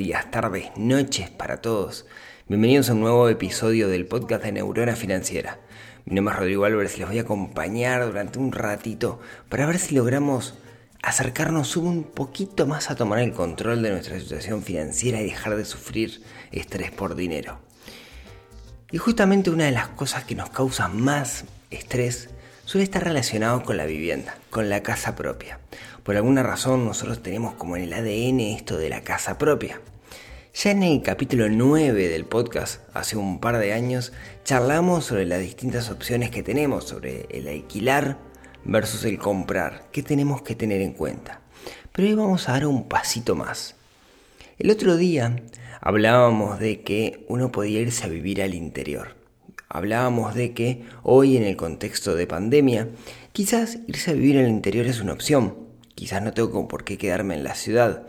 Días, tardes, noches para todos. Bienvenidos a un nuevo episodio del podcast de Neurona Financiera. Mi nombre es Rodrigo Álvarez y los voy a acompañar durante un ratito para ver si logramos acercarnos un poquito más a tomar el control de nuestra situación financiera y dejar de sufrir estrés por dinero. Y justamente una de las cosas que nos causa más estrés suele estar relacionado con la vivienda, con la casa propia. Por alguna razón nosotros tenemos como en el ADN esto de la casa propia. Ya en el capítulo 9 del podcast, hace un par de años, charlamos sobre las distintas opciones que tenemos, sobre el alquilar versus el comprar, qué tenemos que tener en cuenta. Pero hoy vamos a dar un pasito más. El otro día hablábamos de que uno podía irse a vivir al interior. Hablábamos de que hoy en el contexto de pandemia, quizás irse a vivir al interior es una opción. Quizás no tengo por qué quedarme en la ciudad.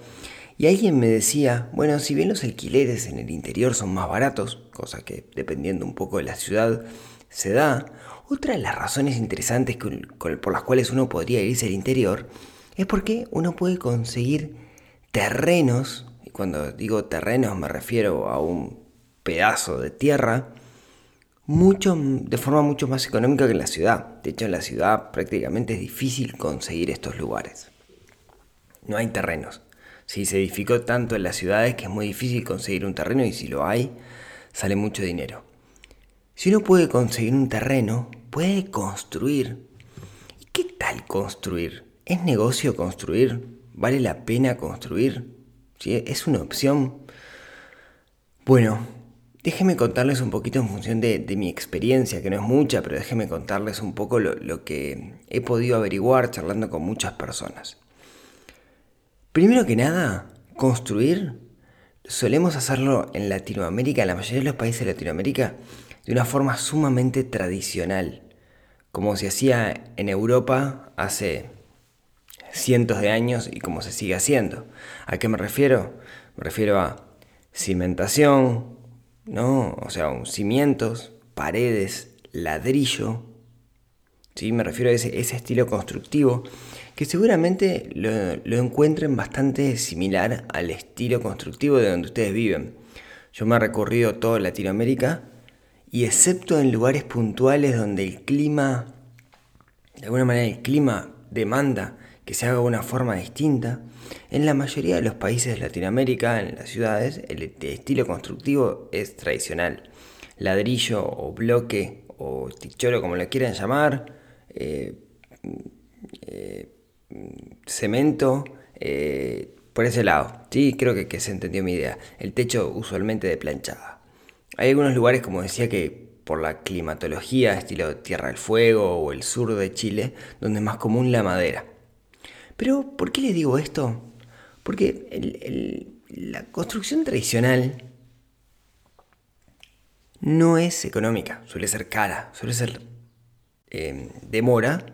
Y alguien me decía, bueno, si bien los alquileres en el interior son más baratos, cosa que dependiendo un poco de la ciudad se da, otra de las razones interesantes por las cuales uno podría irse al interior es porque uno puede conseguir terrenos, y cuando digo terrenos me refiero a un pedazo de tierra, mucho, de forma mucho más económica que en la ciudad. De hecho, en la ciudad prácticamente es difícil conseguir estos lugares. No hay terrenos. Si se edificó tanto en las ciudades que es muy difícil conseguir un terreno y si lo hay, sale mucho dinero. Si uno puede conseguir un terreno, puede construir. ¿Y qué tal construir? ¿Es negocio construir? ¿Vale la pena construir? ¿Sí? ¿Es una opción? Bueno, déjenme contarles un poquito en función de, mi experiencia, que no es mucha, pero déjenme contarles un poco lo que he podido averiguar charlando con muchas personas. Primero que nada, construir solemos hacerlo en Latinoamérica, en la mayoría de los países de Latinoamérica, de una forma sumamente tradicional, como se hacía en Europa hace cientos de años y como se sigue haciendo. ¿A qué me refiero? Me refiero a cimentación, ¿no? O sea, cimientos, paredes, ladrillo. ¿sí? Me refiero a ese, ese estilo constructivo que seguramente lo, encuentren bastante similar al estilo constructivo de donde ustedes viven. Yo me he recorrido toda Latinoamérica y excepto en lugares puntuales donde el clima, de alguna manera el clima demanda que se haga de una forma distinta, en la mayoría de los países de Latinoamérica, en las ciudades, el estilo constructivo es tradicional. Ladrillo o bloque o ticholo, como lo quieran llamar, eh, eh, cemento, eh, por ese lado. Sí, creo que, se entendió mi idea. El techo usualmente de planchada. Hay algunos lugares, como decía, que por la climatología, estilo Tierra del Fuego o el sur de Chile, donde es más común la madera. Pero, ¿por qué les digo esto? Porque la construcción tradicional no es económica, suele ser cara, suele ser eh, demora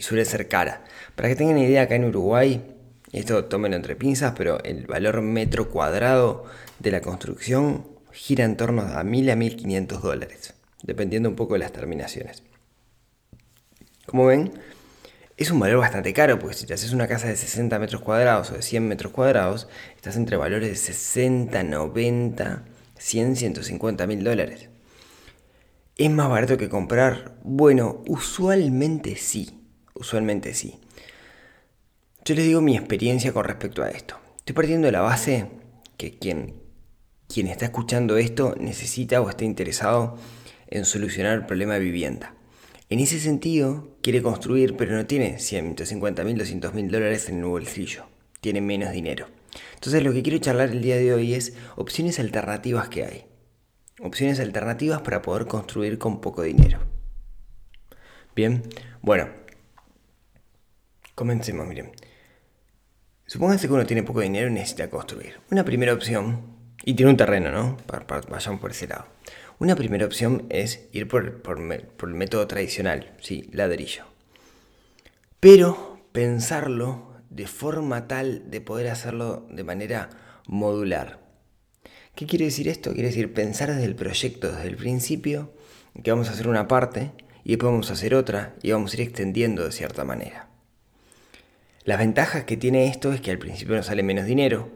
y suele ser cara. Para que tengan idea, acá en Uruguay, esto tómenlo entre pinzas, pero el valor metro cuadrado de la construcción gira en torno a 1.000 a 1.500 dólares, dependiendo un poco de las terminaciones. Como ven, es un valor bastante caro, porque si te haces una casa de 60 metros cuadrados o de 100 metros cuadrados, estás entre valores de 60, 90, 100, 150 mil dólares. ¿Es más barato que comprar? Bueno, usualmente sí, usualmente sí. Yo les digo mi experiencia con respecto a esto. Estoy partiendo de la base que quien quien está escuchando esto necesita o está interesado en solucionar el problema de vivienda. En ese sentido, quiere construir, pero no tiene 150 mil, 200 mil dólares en el bolsillo. Tiene menos dinero. Entonces lo que quiero charlar el día de hoy es opciones alternativas que hay. opciones alternativas para poder construir con poco dinero. Bien, bueno, comencemos, miren. Supóngase que uno tiene poco dinero y necesita construir. Una primera opción, y tiene un terreno, ¿no? vayamos por ese lado. Una primera opción es ir por, por el método tradicional, sí, ladrillo. Pero pensarlo de forma tal de poder hacerlo de manera modular. ¿Qué quiere decir esto? Quiere decir pensar desde el proyecto, desde el principio, que vamos a hacer una parte y después vamos a hacer otra y vamos a ir extendiendo de cierta manera. Las ventajas que tiene esto es que al principio nos sale menos dinero,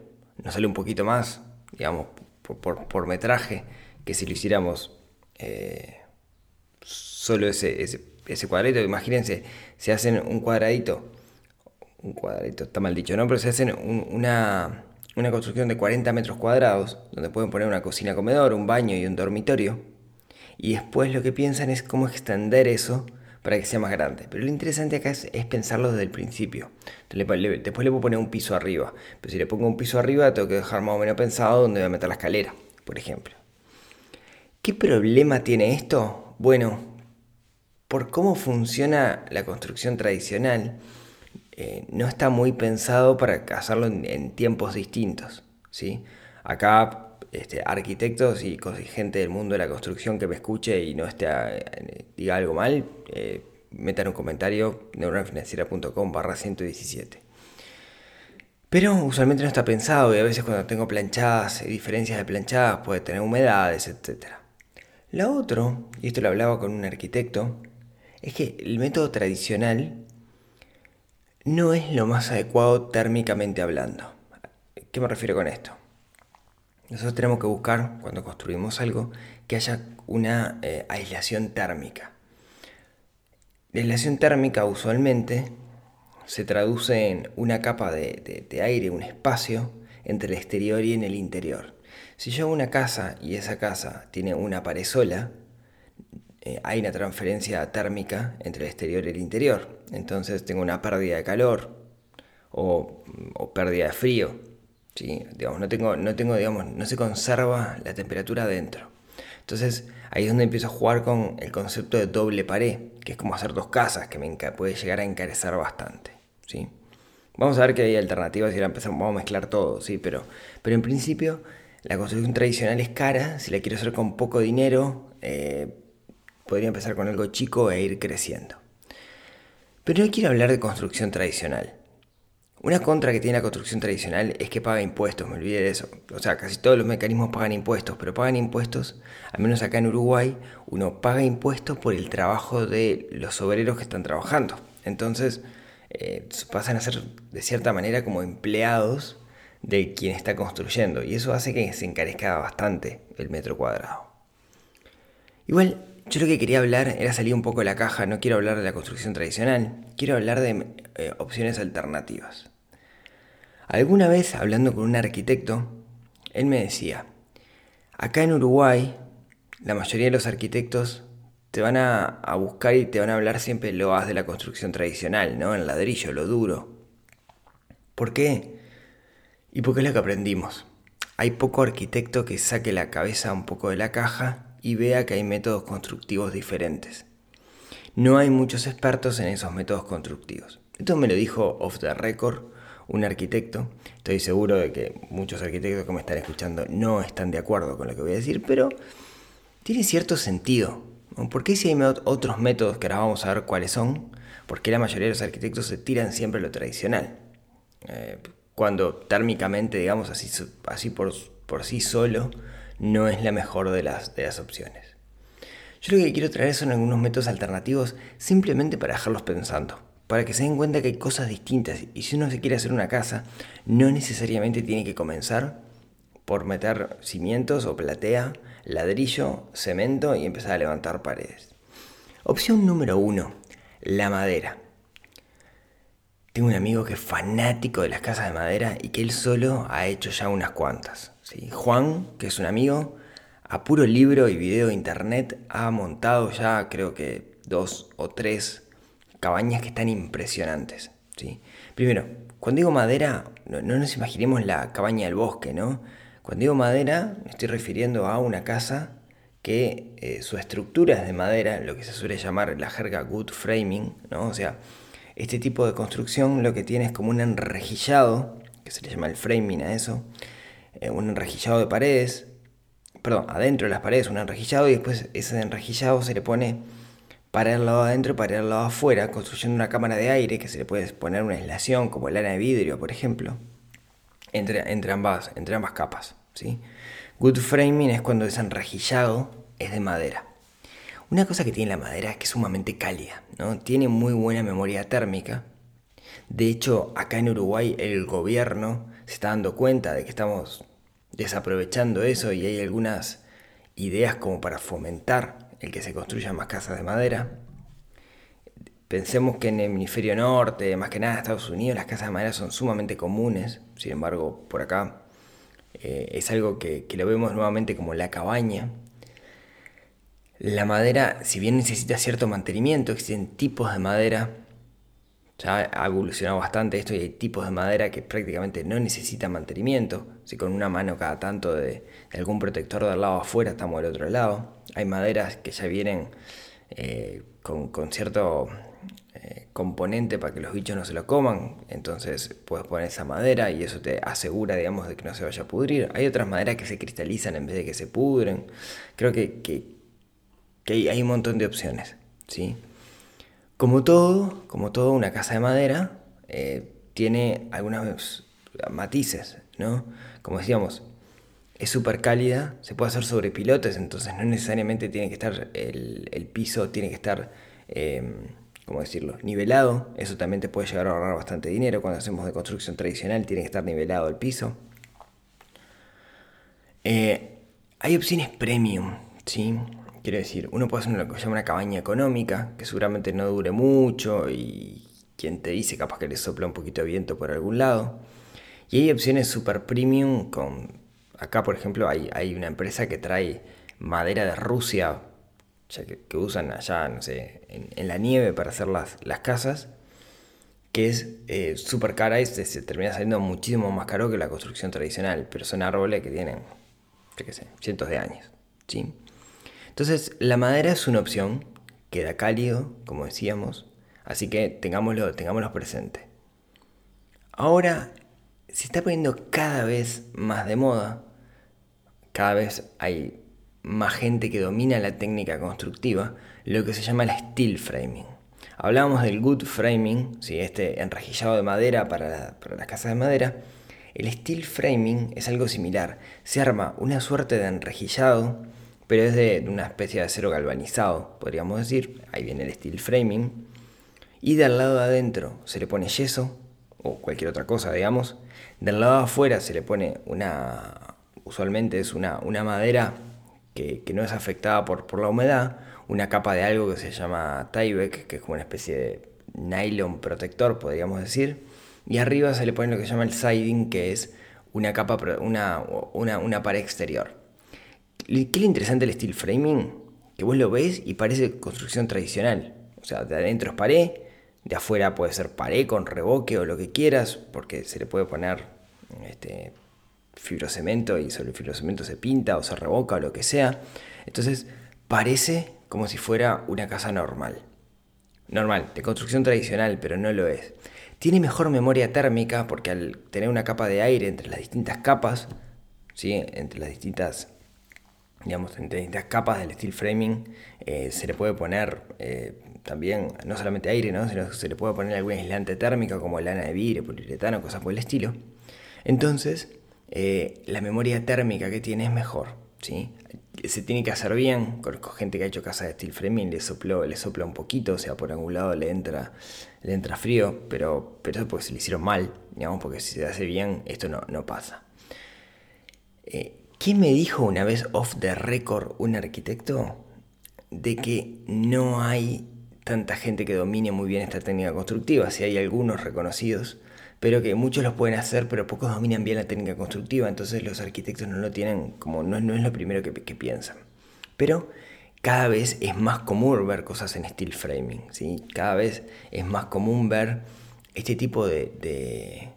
nos sale un poquito más, digamos, por, metraje, que si lo hiciéramos eh, solo ese, ese, cuadradito. Imagínense, se hacen un cuadradito, un cuadradito, está mal dicho, ¿no? Pero se hacen una, una construcción de 40 metros cuadrados, donde pueden poner una cocina comedor, un baño y un dormitorio. Y después lo que piensan es cómo extender eso para que sea más grande. Pero lo interesante acá es, pensarlo desde el principio. después le puedo poner un piso arriba. Pero si le pongo un piso arriba, tengo que dejar más o menos pensado dónde voy a meter la escalera, por ejemplo. ¿Qué problema tiene esto? Bueno, por cómo funciona la construcción tradicional, eh, no está muy pensado para hacerlo en, tiempos distintos. ¿sí? Acá, este, arquitectos y gente del mundo de la construcción que me escuche y no esté, eh, diga algo mal, eh, metan un comentario neuronafinanciera.com barra 117. Pero usualmente no está pensado y a veces cuando tengo planchadas, diferencias de planchadas, puede tener humedades, etc. La otro, y esto lo hablaba con un arquitecto, es que el método tradicional no es lo más adecuado térmicamente hablando. ¿Qué me refiero con esto? Nosotros tenemos que buscar, cuando construimos algo, que haya una eh, aislación térmica. La aislación térmica usualmente se traduce en una capa de, aire, un espacio entre el exterior y en el interior. Si yo hago una casa y esa casa tiene una pared sola, eh, hay una transferencia térmica entre el exterior y el interior. Entonces tengo una pérdida de calor o, pérdida de frío. ¿Sí? Digamos, no, tengo, no, tengo, digamos, no se conserva la temperatura adentro. Entonces ahí es donde empiezo a jugar con el concepto de doble pared, que es como hacer dos casas, que me puede llegar a encarecer bastante. ¿sí? Vamos a ver que hay alternativas y ahora empezamos, vamos a mezclar todo, ¿sí? pero, pero en principio la construcción tradicional es cara, si la quiero hacer con poco dinero, eh, podría empezar con algo chico e ir creciendo. Pero no quiero hablar de construcción tradicional. Una contra que tiene la construcción tradicional es que paga impuestos, me olvidé de eso. O sea, casi todos los mecanismos pagan impuestos, pero pagan impuestos, al menos acá en Uruguay, uno paga impuestos por el trabajo de los obreros que están trabajando. Entonces, eh, pasan a ser de cierta manera como empleados de quien está construyendo, y eso hace que se encarezca bastante el metro cuadrado. Igual, yo lo que quería hablar era salir un poco de la caja, no quiero hablar de la construcción tradicional, quiero hablar de eh, opciones alternativas. Alguna vez, hablando con un arquitecto, él me decía, acá en Uruguay, la mayoría de los arquitectos te van a, buscar y te van a hablar siempre lo haz de la construcción tradicional, ¿no? El ladrillo, lo duro. ¿Por qué? Y porque es lo que aprendimos. Hay poco arquitecto que saque la cabeza un poco de la caja y vea que hay métodos constructivos diferentes. No hay muchos expertos en esos métodos constructivos. Esto me lo dijo off the record un arquitecto. Estoy seguro de que muchos arquitectos que me están escuchando no están de acuerdo con lo que voy a decir, pero tiene cierto sentido. ¿Por qué si hay otros métodos que ahora vamos a ver cuáles son? Porque la mayoría de los arquitectos se tiran siempre lo tradicional. Eh, cuando térmicamente, digamos así, así por, por sí solo, no es la mejor de las, de las opciones. Yo lo que quiero traer son algunos métodos alternativos simplemente para dejarlos pensando, para que se den cuenta que hay cosas distintas y si uno se quiere hacer una casa, no necesariamente tiene que comenzar por meter cimientos o platea, ladrillo, cemento y empezar a levantar paredes. Opción número uno, la madera. Tengo un amigo que es fanático de las casas de madera y que él solo ha hecho ya unas cuantas. Juan, que es un amigo, a puro libro y video de internet ha montado ya creo que dos o tres cabañas que están impresionantes. ¿sí? Primero, cuando digo madera, no, nos imaginemos la cabaña del bosque, ¿no? Cuando digo madera, me estoy refiriendo a una casa que eh, su estructura es de madera, lo que se suele llamar la jerga good framing, ¿no? O sea, este tipo de construcción lo que tiene es como un enrejillado, que se le llama el framing a eso, eh, un enrejillado de paredes, perdón, adentro de las paredes un enrejillado y después ese enrejillado se le pone para el lado adentro y para el afuera, construyendo una cámara de aire que se le puede poner una aislación como lana de vidrio, por ejemplo, entre, entre, ambas, entre ambas capas. Good framing es cuando ese enrejillado es de madera. Una cosa que tiene la madera es que es sumamente cálida, ¿no? Tiene muy buena memoria térmica. De hecho, acá en Uruguay el gobierno se está dando cuenta de que estamos desaprovechando eso y hay algunas ideas como para fomentar el que se construyan más casas de madera. Pensemos que en el hemisferio norte, más que nada en Estados Unidos, las casas de madera son sumamente comunes. Sin embargo, por acá eh, es algo que, que lo vemos nuevamente como la cabaña. La madera, si bien necesita cierto mantenimiento, existen tipos de madera ya ha evolucionado bastante esto y hay tipos de madera que prácticamente no necesitan mantenimiento. Si con una mano cada tanto de, algún protector del lado afuera estamos del otro lado. Hay maderas que ya vienen eh, con, cierto eh, componente para que los bichos no se lo coman. Entonces puedes poner esa madera y eso te asegura, digamos, de que no se vaya a pudrir. Hay otras maderas que se cristalizan en vez de que se pudren. Creo que, hay, hay un montón de opciones. ¿sí? Como todo, como todo, una casa de madera eh, tiene algunos matices, ¿no? Como decíamos, es súper cálida, se puede hacer sobre pilotes, entonces no necesariamente tiene que estar el, piso, tiene que estar, eh, ¿cómo decirlo?, nivelado. Eso también te puede llegar a ahorrar bastante dinero. Cuando hacemos de construcción tradicional, tiene que estar nivelado el piso. Eh, hay opciones premium, ¿sí? Quiero decir, uno puede hacer lo que se llama una cabaña económica, que seguramente no dure mucho y quien te dice capaz que le sopla un poquito de viento por algún lado. Y hay opciones super premium con... Acá, por ejemplo, hay, una empresa que trae madera de Rusia, ya que, usan allá, no sé, en, la nieve para hacer las, casas, que es eh, súper cara y se, termina saliendo muchísimo más caro que la construcción tradicional, pero son árboles que tienen, qué sé, cientos de años, ¿sí? Entonces, la madera es una opción, queda cálido, como decíamos, así que tengámoslo, tengámoslo presente. Ahora, se está poniendo cada vez más de moda, cada vez hay más gente que domina la técnica constructiva, lo que se llama el steel framing. Hablábamos del good framing, ¿sí? este enrejillado de madera para, para las casas de madera. El steel framing es algo similar. Se arma una suerte de enrejillado pero es de una especie de acero galvanizado, podríamos decir. Ahí viene el steel framing. Y del lado de adentro se le pone yeso o cualquier otra cosa, digamos. Del lado de afuera se le pone una, usualmente es una, una madera que, no es afectada por, por la humedad, una capa de algo que se llama Tyvek, que es como una especie de nylon protector, podríamos decir. Y arriba se le pone lo que se llama el siding, que es una capa, una, una, una pared exterior. ¿Qué lo interesante del steel framing? Que vos lo ves y parece construcción tradicional. O sea, de adentro es pared, de afuera puede ser pared con reboque o lo que quieras, porque se le puede poner este, fibrocemento y sobre el fibrocemento se pinta o se revoca o lo que sea. Entonces, parece como si fuera una casa normal. Normal, de construcción tradicional, pero no lo es. Tiene mejor memoria térmica porque al tener una capa de aire entre las distintas capas, ¿sí? entre las distintas digamos, en distintas capas del steel framing, eh, se le puede poner eh, también, no solamente aire, ¿no? sino se le puede poner algún aislante térmico como lana de vidrio, poliuretano, cosas por el estilo. Entonces, eh, la memoria térmica que tiene es mejor. ¿sí? Se tiene que hacer bien, con gente que ha hecho casa de steel framing le, sopló, le sopla un poquito, o sea, por algún lado le entra, le entra frío, pero, pero eso porque se le hicieron mal, digamos, porque si se hace bien, esto no, no pasa. ¿Quién me dijo una vez off the record un arquitecto de que no hay tanta gente que domine muy bien esta técnica constructiva? Si hay algunos reconocidos, pero que muchos los pueden hacer, pero pocos dominan bien la técnica constructiva, entonces los arquitectos no lo tienen como no, no es lo primero que, piensan. Pero cada vez es más común ver cosas en steel framing, ¿sí? cada vez es más común ver este tipo de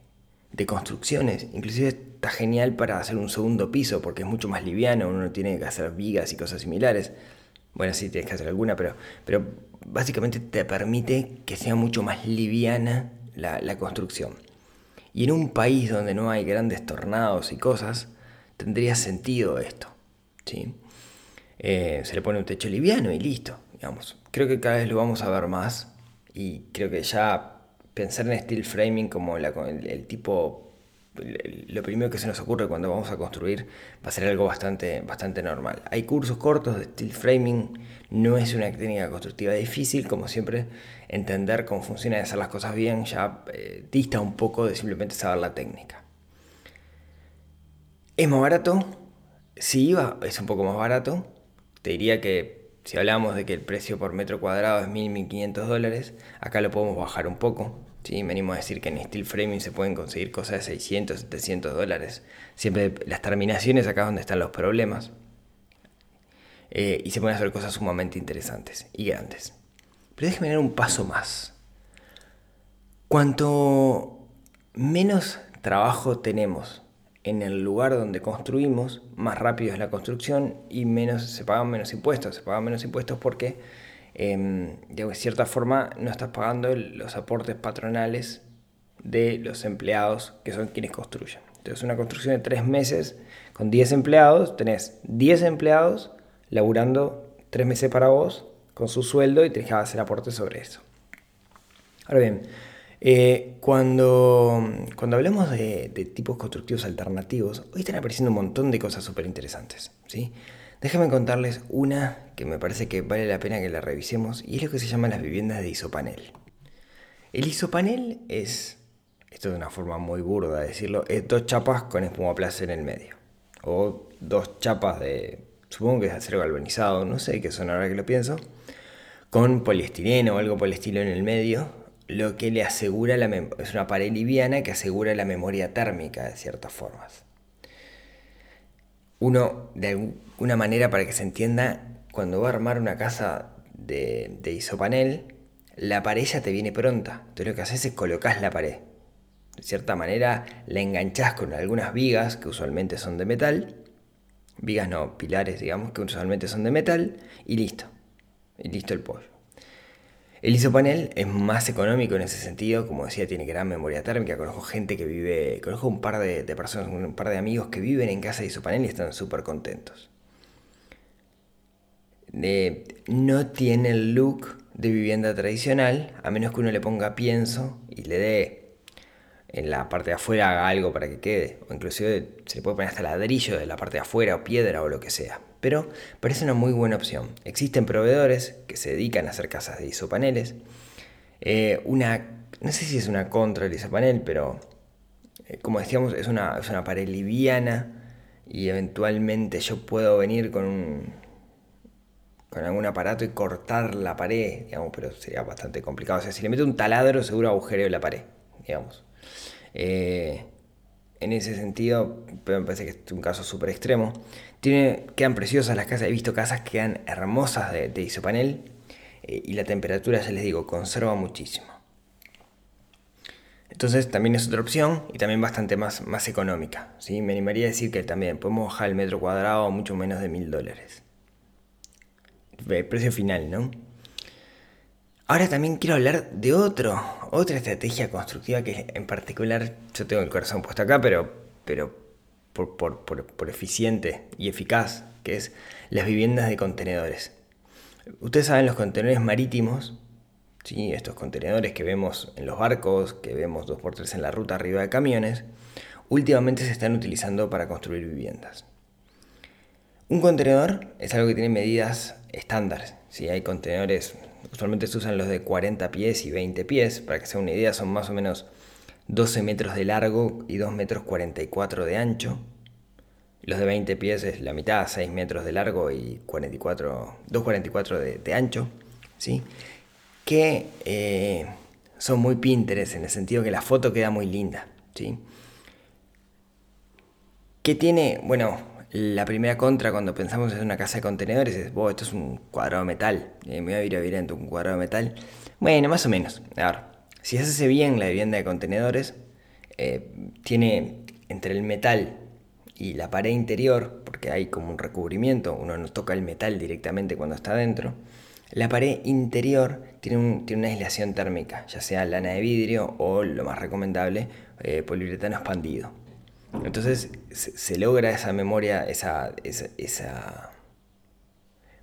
construcciones. Inclusive está genial para hacer un segundo piso porque es mucho más liviano, uno no tiene que hacer vigas y cosas similares. Bueno, sí tienes que hacer alguna, pero, pero básicamente te permite que sea mucho más liviana la, la construcción. Y en un país donde no hay grandes tornados y cosas, tendría sentido esto. ¿sí? Eh, se le pone un techo liviano y listo. Digamos. Creo que cada vez lo vamos a ver más y creo que ya pensar en steel framing como el, tipo, lo primero que se nos ocurre cuando vamos a construir va a ser algo bastante, bastante normal. Hay cursos cortos de steel framing, no es una técnica constructiva difícil, como siempre, entender cómo funciona y hacer las cosas bien ya eh, dista un poco de simplemente saber la técnica. ¿Es más barato? Si iba, es un poco más barato. Te diría que si hablamos de que el precio por metro cuadrado es 1.000, 1.500 dólares, acá lo podemos bajar un poco. ¿Sí? Me animo a decir que en steel framing se pueden conseguir cosas de 600, 700 dólares. Siempre las terminaciones acá es donde están los problemas. Eh, y se pueden hacer cosas sumamente interesantes y grandes. Pero déjeme dar un paso más. Cuanto menos trabajo tenemos en el lugar donde construimos, más rápido es la construcción y menos, se pagan menos impuestos. Se pagan menos impuestos porque, em, de cierta forma, no estás pagando los aportes patronales de los empleados que son quienes construyen. Entonces, una construcción de tres meses con 10 empleados, tenés 10 empleados laburando tres meses para vos con su sueldo y tenés que hacer aportes sobre eso. Ahora bien, eh, cuando, cuando hablamos de, tipos constructivos alternativos, hoy están apareciendo un montón de cosas súper interesantes. ¿sí? Déjenme contarles una que me parece que vale la pena que la revisemos y es lo que se llama las viviendas de isopanel. El isopanel es, esto de una forma muy burda de decirlo, es dos chapas con espumoplast en el medio. O dos chapas de, supongo que es acero galvanizado, no sé qué son ahora que lo pienso, con poliestireno o algo por el estilo en el medio, lo que le asegura la es una pared liviana que asegura la memoria térmica de ciertas formas. Uno, de alguna manera para que se entienda, cuando va a armar una casa de, de isopanel, la pared ya te viene pronta. Entonces lo que haces es colocas la pared. De cierta manera la enganchás con algunas vigas que usualmente son de metal. Vigas no, pilares digamos que usualmente son de metal. Y listo. Y listo el pollo. El isopanel es más económico en ese sentido, como decía, tiene gran memoria térmica. Conozco gente que vive, conozco un par de, personas, un par de amigos que viven en casa de isopanel y están súper contentos. no tiene el look de vivienda tradicional, a menos que uno le ponga pienso y le dé en la parte de afuera algo para que quede, o inclusive se le puede poner hasta ladrillo de la parte de afuera o piedra o lo que sea pero parece una muy buena opción. Existen proveedores que se dedican a hacer casas de isopaneles. Eh, una, no sé si es una contra el isopanel, pero eh, como decíamos, es una, es una pared liviana y eventualmente yo puedo venir con un, con algún aparato y cortar la pared, digamos, pero sería bastante complicado. O sea, si le meto un taladro, seguro agujereo la pared, digamos. Eh, en ese sentido, me parece que es un caso súper extremo. Tiene, quedan preciosas las casas, he visto casas que quedan hermosas de, isopanel eh, y la temperatura, ya les digo, conserva muchísimo. Entonces también es otra opción y también bastante más, más económica. ¿sí? Me animaría a decir que también podemos bajar el metro cuadrado a mucho menos de mil dólares. Precio final, ¿no? Ahora también quiero hablar de otro, otra estrategia constructiva que en particular yo tengo el corazón puesto acá, pero, pero por, eficiente y eficaz, que es las viviendas de contenedores. Ustedes saben los contenedores marítimos, ¿sí? estos contenedores que vemos en los barcos, que vemos 2x3 en la ruta arriba de camiones, últimamente se están utilizando para construir viviendas. Un contenedor es algo que tiene medidas estándar. Si hay contenedores, usualmente se usan los de 40 pies y 20 pies, para que sea una idea, son más o menos 12 metros de largo y 2 metros 44 de ancho. Los de 20 pies es la mitad, 6 metros de largo y 44, 2,44 de, de ancho. ¿sí? Que eh, son muy Pinterest en el sentido que la foto queda muy linda. ¿sí? ¿Qué tiene? Bueno, la primera contra cuando pensamos en una casa de contenedores es, esto es un cuadrado de metal, eh, me voy a ir a vivir en un cuadrado de metal. Bueno, más o menos. A ver, si se hace bien la vivienda de contenedores, eh, tiene entre el metal y la pared interior, porque hay como un recubrimiento, uno no toca el metal directamente cuando está adentro, la pared interior tiene, tiene una aislación térmica, ya sea lana de vidrio o, lo más recomendable, eh, poliuretano expandido. Entonces se, logra esa memoria, esa, esa,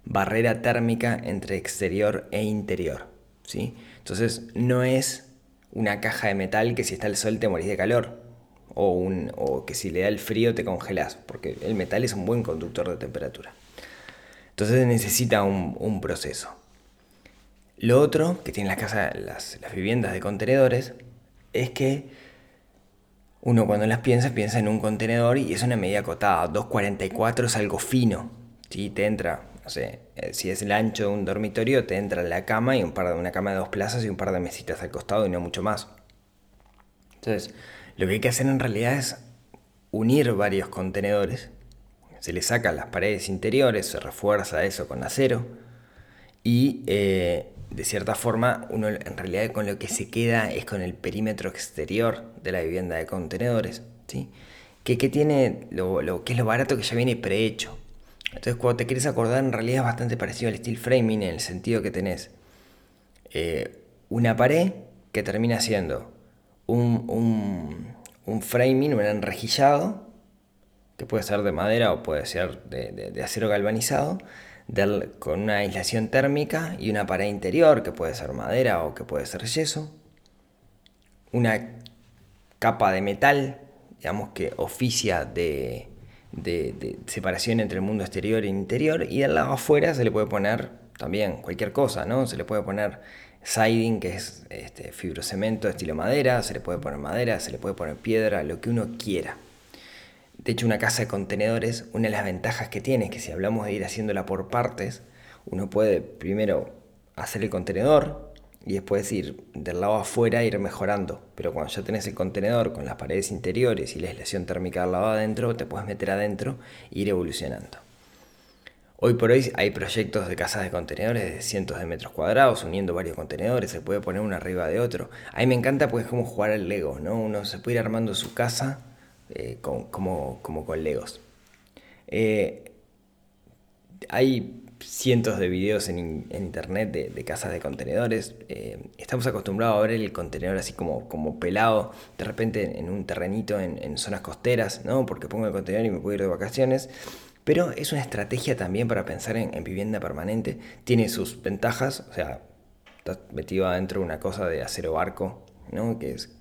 barrera térmica entre exterior e interior. ¿sí? Entonces no es una caja de metal que si está el sol te morís de calor. O, un, o que si le da el frío te congelas, porque el metal es un buen conductor de temperatura. Entonces necesita un, proceso. Lo otro que tienen las, casas, las, viviendas de contenedores es que uno cuando las piensa piensa en un contenedor y es una medida acotada. 244 es algo fino. si Te entra, no sé, eh, si es el ancho de un dormitorio, te entra la cama y un par de, una cama de dos plazas y un par de mesitas al costado y no mucho más. Entonces, lo que hay que hacer en realidad es unir varios contenedores se le sacan las paredes interiores, se refuerza eso con acero y eh, de cierta forma uno en realidad con lo que se queda es con el perímetro exterior de la vivienda de contenedores, ¿sí? que, tiene lo, que es lo barato que ya viene prehecho. Entonces cuando te quieres acordar en realidad es bastante parecido al steel framing en el sentido que tenés eh, una pared que termina siendo un, un, un framing, un enrejillado que puede ser de madera o puede ser de, acero galvanizado, con una aislación térmica y una pared interior, que puede ser madera o que puede ser yeso, una capa de metal, digamos que oficia de, separación entre el mundo exterior e interior, y al lado afuera se le puede poner también cualquier cosa, ¿no? Se le puede poner siding, que es este, fibrocemento estilo madera, se le puede poner madera, se le puede poner piedra, lo que uno quiera. De hecho, una casa de contenedores, una de las ventajas que tiene es que si hablamos de ir haciéndola por partes, uno puede primero hacer el contenedor y después ir del lado afuera e ir mejorando. Pero cuando ya tenés el contenedor con las paredes interiores y la aislación térmica del lado adentro, te puedes meter adentro e ir evolucionando. Hoy por hoy hay proyectos de casas de contenedores de cientos de metros cuadrados, uniendo varios contenedores, se puede poner uno arriba de otro. A mí me encanta porque es como jugar al Lego, ¿no? Uno se puede ir armando su casa eh, como, con Legos. Eh, hay cientos de videos en, internet de, casas de contenedores. Eh, estamos acostumbrados a ver el contenedor así como, como pelado, de repente en un terrenito en, zonas costeras, ¿no? Porque pongo el contenedor y me puedo ir de vacaciones. Pero es una estrategia también para pensar en, vivienda permanente. Tiene sus ventajas, o sea, estás metido adentro de una cosa de acero barco, ¿no? Que es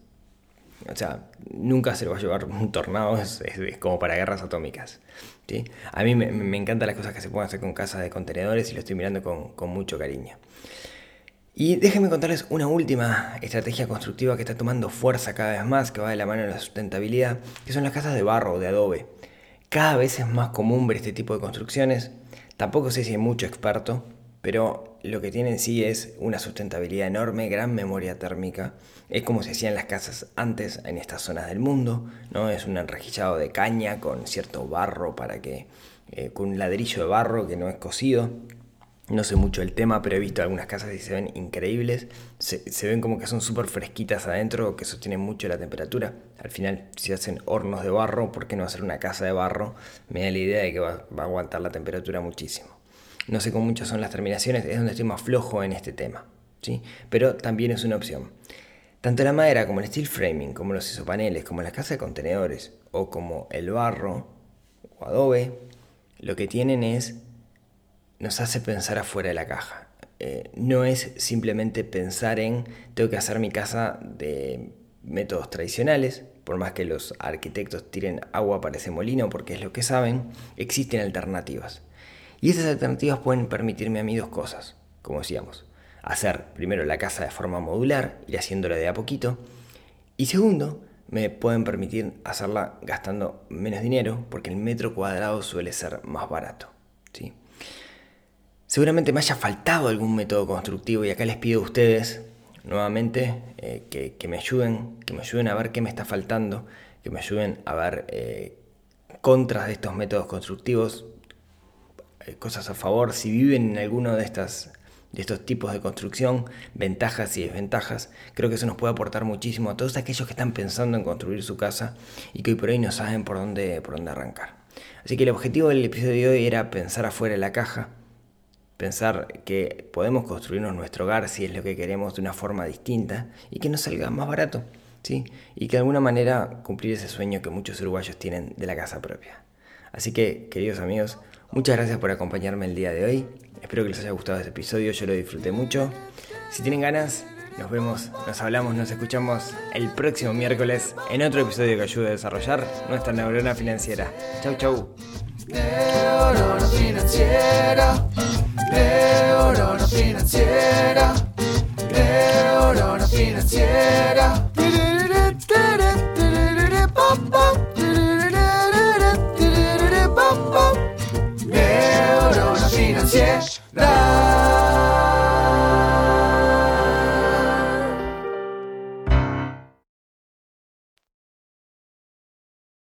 o sea, nunca se lo va a llevar un tornado, es, como para guerras atómicas. ¿sí? A mí me, me, encantan las cosas que se pueden hacer con casas de contenedores y lo estoy mirando con, mucho cariño. Y déjenme contarles una última estrategia constructiva que está tomando fuerza cada vez más, que va de la mano de la sustentabilidad, que son las casas de barro de adobe. Cada vez es más común ver este tipo de construcciones. Tampoco sé si hay mucho experto, pero lo que tiene en sí es una sustentabilidad enorme, gran memoria térmica. Es como se hacían las casas antes en estas zonas del mundo, ¿no? Es un enrejillado de caña con cierto barro para que, eh, con un ladrillo de barro que no es cocido. No sé mucho el tema, pero he visto algunas casas y se ven increíbles. Se, ven como que son súper fresquitas adentro, que sostienen mucho la temperatura. Al final, si hacen hornos de barro, ¿por qué no hacer una casa de barro? Me da la idea de que va a aguantar la temperatura muchísimo no sé cómo muchas son las terminaciones, es donde estoy más flojo en este tema. ¿sí? Pero también es una opción. Tanto la madera como el steel framing, como los isopaneles, como las casas de contenedores o como el barro o adobe, lo que tienen es, nos hace pensar afuera de la caja. Eh, no es simplemente pensar en, tengo que hacer mi casa de métodos tradicionales, por más que los arquitectos tiren agua para ese molino porque es lo que saben, existen alternativas. Y esas alternativas pueden permitirme a mí dos cosas, como decíamos. Hacer primero la casa de forma modular, ir haciéndola de a poquito. Y segundo, me pueden permitir hacerla gastando menos dinero, porque el metro cuadrado suele ser más barato. ¿sí? Seguramente me haya faltado algún método constructivo y acá les pido a ustedes nuevamente eh, que, me ayuden, que me ayuden a ver qué me está faltando, que me ayuden a ver eh, contras de estos métodos constructivos, cosas a favor, si viven en alguno de, estas, de estos tipos de construcción, ventajas y desventajas. Creo que eso nos puede aportar muchísimo a todos aquellos que están pensando en construir su casa y que hoy por hoy no saben por dónde, por dónde arrancar. Así que el objetivo del episodio de hoy era pensar afuera de la caja, pensar que podemos construirnos nuestro hogar si es lo que queremos de una forma distinta y que nos salga más barato, ¿sí? Y que de alguna manera cumplir ese sueño que muchos uruguayos tienen de la casa propia. Así que, queridos amigos, muchas gracias por acompañarme el día de hoy. Espero que les haya gustado este episodio, yo lo disfruté mucho. Si tienen ganas, nos vemos, nos hablamos, nos escuchamos el próximo miércoles en otro episodio que ayude a desarrollar nuestra neurona financiera. Chau, chau. Neurona financiera. Neurona financiera.